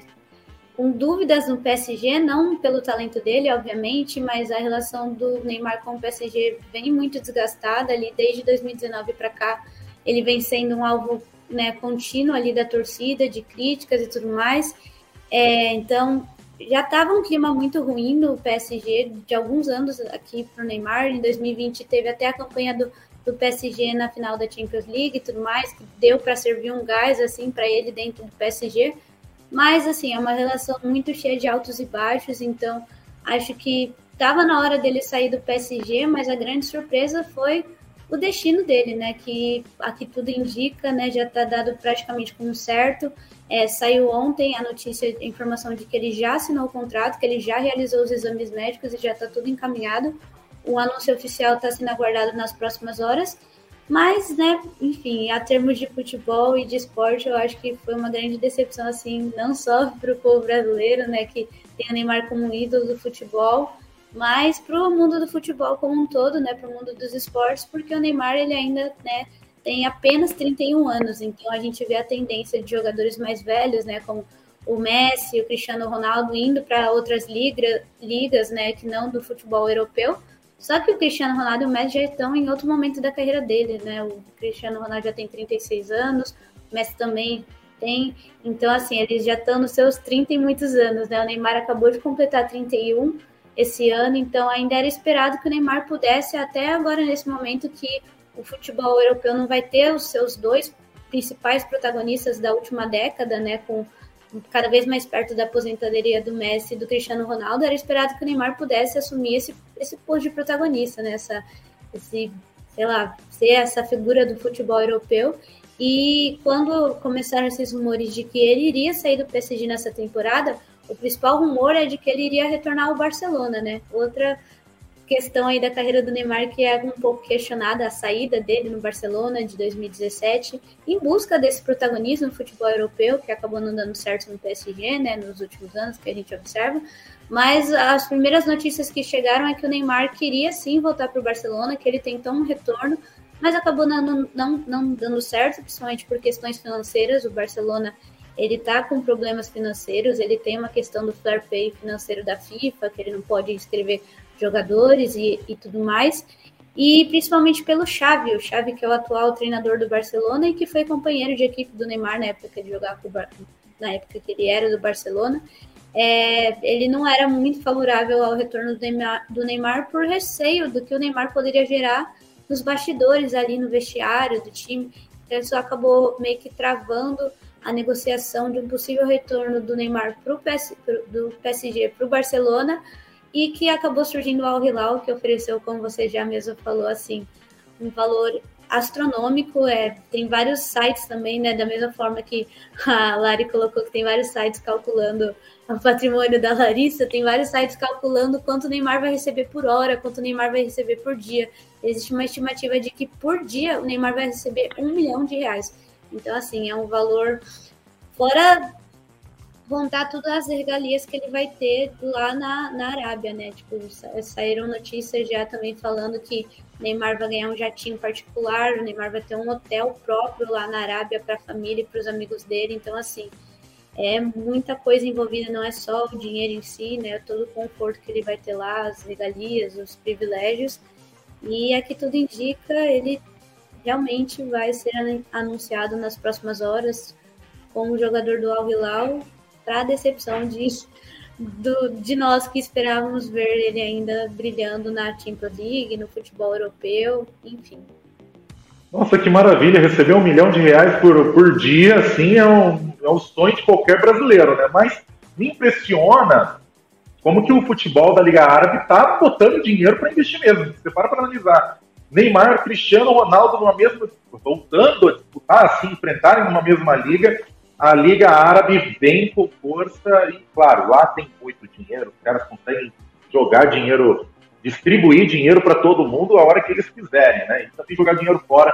com dúvidas no PSG, não pelo talento dele, obviamente, mas a relação do Neymar com o PSG vem muito desgastada ali desde 2019 para cá. Ele vem sendo um alvo né, contínuo ali da torcida, de críticas e tudo mais. É, então, já estava um clima muito ruim no PSG de alguns anos aqui para o Neymar. Em 2020 teve até a campanha do, do PSG na final da Champions League e tudo mais, que deu para servir um gás assim para ele dentro do PSG. Mas, assim, é uma relação muito cheia de altos e baixos, então acho que estava na hora dele sair do PSG, mas a grande surpresa foi o destino dele, né? Que aqui tudo indica, né? Já está dado praticamente como certo. É, saiu ontem a notícia, a informação de que ele já assinou o contrato, que ele já realizou os exames médicos e já está tudo encaminhado. O anúncio oficial está sendo aguardado nas próximas horas. Mas, né, enfim, a termos de futebol e de esporte, eu acho que foi uma grande decepção, assim, não só para o povo brasileiro, né, que tem Neymar como ídolo do futebol, mas para o mundo do futebol como um todo, né, para o mundo dos esportes, porque o Neymar, ele ainda, né, tem apenas 31 anos, então a gente vê a tendência de jogadores mais velhos, né, como o Messi, o Cristiano Ronaldo indo para outras liga, ligas, né, que não do futebol europeu, só que o Cristiano Ronaldo e o Messi já estão em outro momento da carreira dele, né? O Cristiano Ronaldo já tem 36 anos, o Messi também tem. Então, assim, eles já estão nos seus 30 e muitos anos, né? O Neymar acabou de completar 31 esse ano, então ainda era esperado que o Neymar pudesse, até agora nesse momento que o futebol europeu não vai ter os seus dois principais protagonistas da última década, né? Com cada vez mais perto da aposentadoria do Messi e do Cristiano Ronaldo, era esperado que o Neymar pudesse assumir esse, esse posto de protagonista, né? Essa, esse, sei lá, ser essa figura do futebol europeu. E quando começaram esses rumores de que ele iria sair do PSG nessa temporada, o principal rumor é de que ele iria retornar ao Barcelona, né? Outra questão aí da carreira do Neymar que é um pouco questionada a saída dele no Barcelona de 2017 em busca desse protagonismo no futebol europeu que acabou não dando certo no PSG, né, nos últimos anos que a gente observa. Mas as primeiras notícias que chegaram é que o Neymar queria sim voltar para o Barcelona, que ele tentou um retorno, mas acabou não, não, não dando certo, principalmente por questões financeiras. O Barcelona ele está com problemas financeiros, ele tem uma questão do fair play financeiro da FIFA, que ele não pode escrever jogadores e, e tudo mais. E principalmente pelo Xavi, o Xavi que é o atual treinador do Barcelona e que foi companheiro de equipe do Neymar na época que ele jogava na época que ele era do Barcelona. É, ele não era muito favorável ao retorno do Neymar, do Neymar por receio do que o Neymar poderia gerar nos bastidores ali no vestiário do time. Então, isso acabou meio que travando a negociação de um possível retorno do Neymar pro PS, pro, do PSG para o Barcelona, e que acabou surgindo o Al Hilal, que ofereceu, como você já mesmo falou, assim, um valor astronômico. É, tem vários sites também, né? Da mesma forma que a Lari colocou que tem vários sites calculando o patrimônio da Larissa, tem vários sites calculando quanto o Neymar vai receber por hora, quanto o Neymar vai receber por dia. Existe uma estimativa de que por dia o Neymar vai receber um milhão de reais. Então, assim, é um valor fora contar todas as regalias que ele vai ter lá na, na Arábia, né? Tipo, saíram notícias já também falando que Neymar vai ganhar um jatinho particular, o Neymar vai ter um hotel próprio lá na Arábia para a família e para os amigos dele. Então, assim, é muita coisa envolvida, não é só o dinheiro em si, né? Todo o conforto que ele vai ter lá, as regalias, os privilégios. E aqui tudo indica, ele realmente vai ser anunciado nas próximas horas como jogador do Al Hilal para decepção de, do, de nós que esperávamos ver ele ainda brilhando na Champions League, no futebol europeu, enfim. Nossa, que maravilha! Receber um milhão de reais por, por dia, assim, é um, é um sonho de qualquer brasileiro, né? Mas me impressiona como que o futebol da Liga Árabe está botando dinheiro para investir mesmo. Você para para analisar. Neymar, Cristiano Ronaldo numa mesma, voltando a disputar, assim, enfrentarem numa mesma liga, a Liga Árabe vem com força e, claro, lá tem muito dinheiro, os caras conseguem jogar dinheiro, distribuir dinheiro para todo mundo a hora que eles quiserem, né? E também jogar dinheiro fora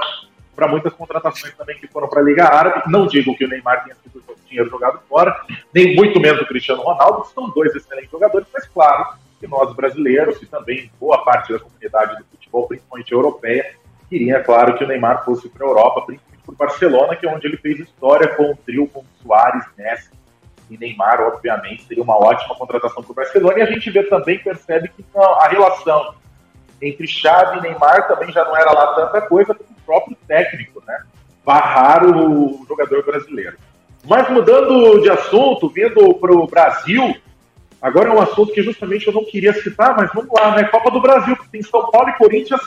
para muitas contratações também que foram para a Liga Árabe. Não digo que o Neymar tenha sido dinheiro jogado fora, nem muito menos o Cristiano Ronaldo, são dois excelentes jogadores, mas claro, que nós brasileiros e também boa parte da comunidade do futebol, principalmente europeia, queria, claro, que o Neymar fosse para a Europa, principalmente para Barcelona, que é onde ele fez história com o trio com Soares, Messi e Neymar, obviamente, seria uma ótima contratação para o Barcelona. E a gente vê também, percebe que a relação entre Xavi e Neymar também já não era lá tanta coisa, como o próprio técnico, né? Barrar o jogador brasileiro. Mas mudando de assunto, vindo para o Brasil, agora é um assunto que justamente eu não queria citar, mas vamos lá, né? Copa do Brasil, que tem São Paulo e Corinthians,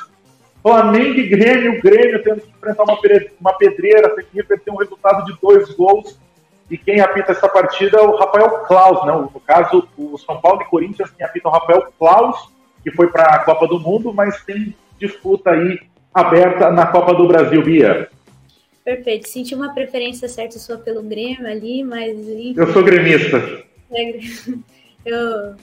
Flamengo e Grêmio, Grêmio tendo que enfrentar uma, uma pedreira, tem que repetir um resultado de dois gols. E quem apita essa partida é o Rafael Klaus, né? No caso, o São Paulo e Corinthians, quem apita é o Rafael Klaus, que foi para a Copa do Mundo, mas tem disputa aí aberta na Copa do Brasil, Bia. Perfeito. Senti uma preferência certa sua pelo Grêmio ali, mas. Eu sou gremista. É, eu.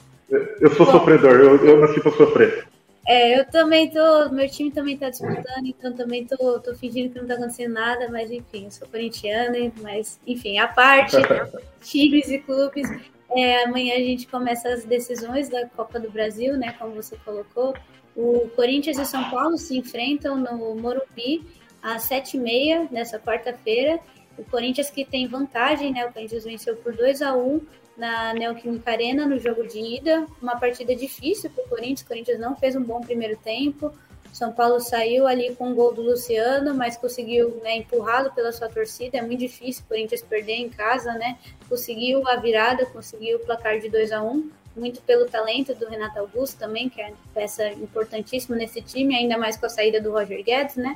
Eu sou Bom, sofredor, eu, eu nasci para sofrer. É, eu também tô. Meu time também tá disputando, então também tô, tô fingindo que não tá acontecendo nada, mas enfim, eu sou corintiana, mas enfim, a parte, (laughs) times e clubes. É, amanhã a gente começa as decisões da Copa do Brasil, né? Como você colocou. O Corinthians e São Paulo se enfrentam no Morumbi às sete e meia nessa quarta-feira. O Corinthians que tem vantagem, né? O Corinthians venceu por 2 a 1 na Neoquímica Arena no jogo de ida. Uma partida difícil para o Corinthians. O Corinthians não fez um bom primeiro tempo. São Paulo saiu ali com o gol do Luciano, mas conseguiu, né, empurrado pela sua torcida. É muito difícil o Corinthians perder em casa, né? Conseguiu a virada, conseguiu o placar de 2 a 1 muito pelo talento do Renato Augusto também, que é peça importantíssima nesse time, ainda mais com a saída do Roger Guedes, né?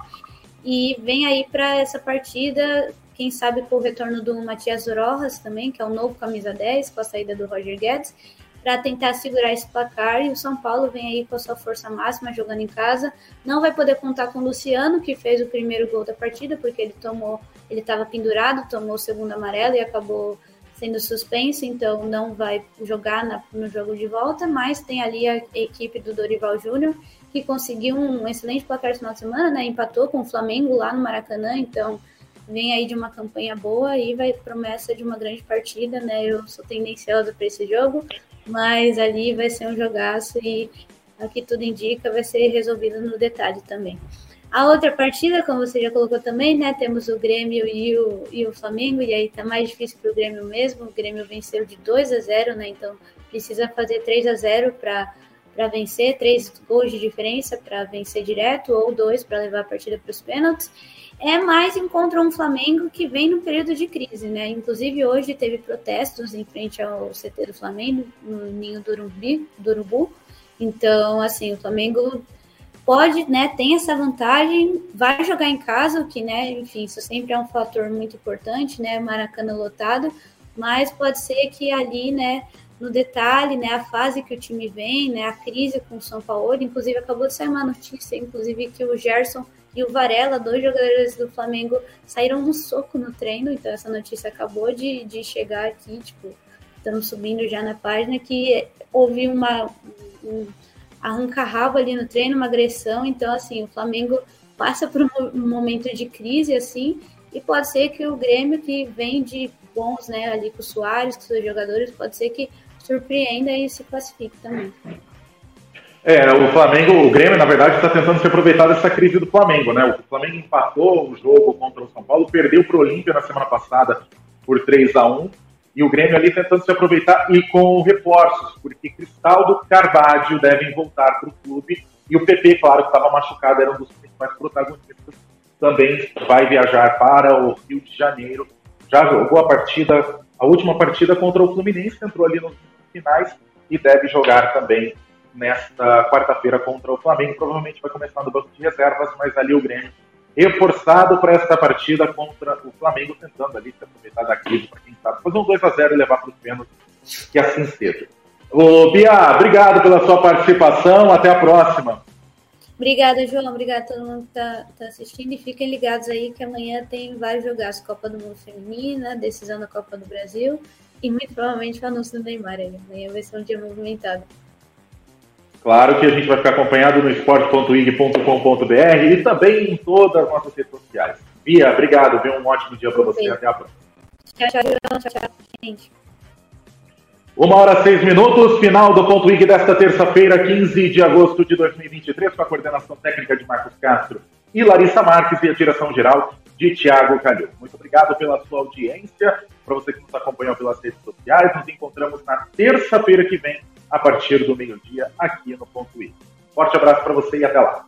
E vem aí para essa partida, quem sabe com o retorno do Matias Rojas também, que é o novo camisa 10, com a saída do Roger Guedes, para tentar segurar esse placar. E o São Paulo vem aí com a sua força máxima jogando em casa. Não vai poder contar com o Luciano, que fez o primeiro gol da partida, porque ele tomou, ele estava pendurado, tomou o segundo amarelo e acabou sendo suspenso, então não vai jogar na, no jogo de volta, mas tem ali a equipe do Dorival Júnior, que conseguiu um excelente placar no final de semana, né? Empatou com o Flamengo lá no Maracanã, então vem aí de uma campanha boa e vai promessa de uma grande partida, né? Eu sou tendenciosa para esse jogo, mas ali vai ser um jogaço e aqui tudo indica vai ser resolvido no detalhe também. A outra partida, como você já colocou também, né? Temos o Grêmio e o, e o Flamengo, e aí tá mais difícil para o Grêmio mesmo. O Grêmio venceu de 2 a 0, né? Então precisa fazer 3 a 0 para para vencer, três gols de diferença para vencer direto, ou dois para levar a partida para os pênaltis. É mais encontra um Flamengo que vem no período de crise, né? Inclusive hoje teve protestos em frente ao CT do Flamengo, no Ninho do. Do Urubu. Então, assim, o Flamengo pode, né, tem essa vantagem, vai jogar em casa, o que, né, enfim, isso sempre é um fator muito importante, né, Maracanã lotado, mas pode ser que ali, né, no detalhe, né, a fase que o time vem, né, a crise com o São Paulo, inclusive acabou de sair uma notícia, inclusive que o Gerson e o Varela, dois jogadores do Flamengo, saíram no soco no treino, então essa notícia acabou de, de chegar aqui, tipo, estamos subindo já na página, que houve uma um arranca-rabo ali no treino, uma agressão, então assim, o Flamengo passa por um momento de crise, assim, e pode ser que o Grêmio, que vem de bons, né, ali com o Soares, com seus jogadores, pode ser que surpreenda e se classifique também. É, o Flamengo, o Grêmio, na verdade, está tentando se aproveitar dessa crise do Flamengo, né? O Flamengo empatou o jogo contra o São Paulo, perdeu para o Olímpia na semana passada por 3 a 1 e o Grêmio ali tentando se aproveitar e com reforços, porque Cristaldo Carvalho devem voltar para o clube e o PP, claro, que estava machucado, era um dos principais protagonistas, também vai viajar para o Rio de Janeiro. Já jogou a partida, a última partida contra o Fluminense, entrou ali nos finais e deve jogar também nesta quarta-feira contra o Flamengo. Provavelmente vai começar no banco de reservas, mas ali o Grêmio reforçado para esta partida contra o Flamengo, tentando ali se aproveitar da crise para quem sabe fazer um 2 a 0 e levar para os pênaltis, que assim cedo. Ô, Bia, obrigado pela sua participação. Até a próxima. Obrigada, João. Obrigada a todo mundo que está tá assistindo. E fiquem ligados aí que amanhã tem vários jogados. Copa do Mundo Feminina, decisão da Copa do Brasil e muito provavelmente o anúncio do Neymar. Aí. Amanhã vai ser um dia movimentado. Claro que a gente vai ficar acompanhado no esporte.ig.com.br e também em todas as nossas redes sociais. Bia, obrigado. Viu? Um ótimo dia para você. Até a próxima. Tchau, tchau, tchau, tchau, gente. Uma hora seis minutos, final do Ponto Wiki desta terça-feira, 15 de agosto de 2023, com a coordenação técnica de Marcos Castro e Larissa Marques e a direção geral de Tiago Calil. Muito obrigado pela sua audiência, para você que nos acompanhou pelas redes sociais. Nos encontramos na terça-feira que vem, a partir do meio-dia aqui no Ponto I. Forte abraço para você e até lá.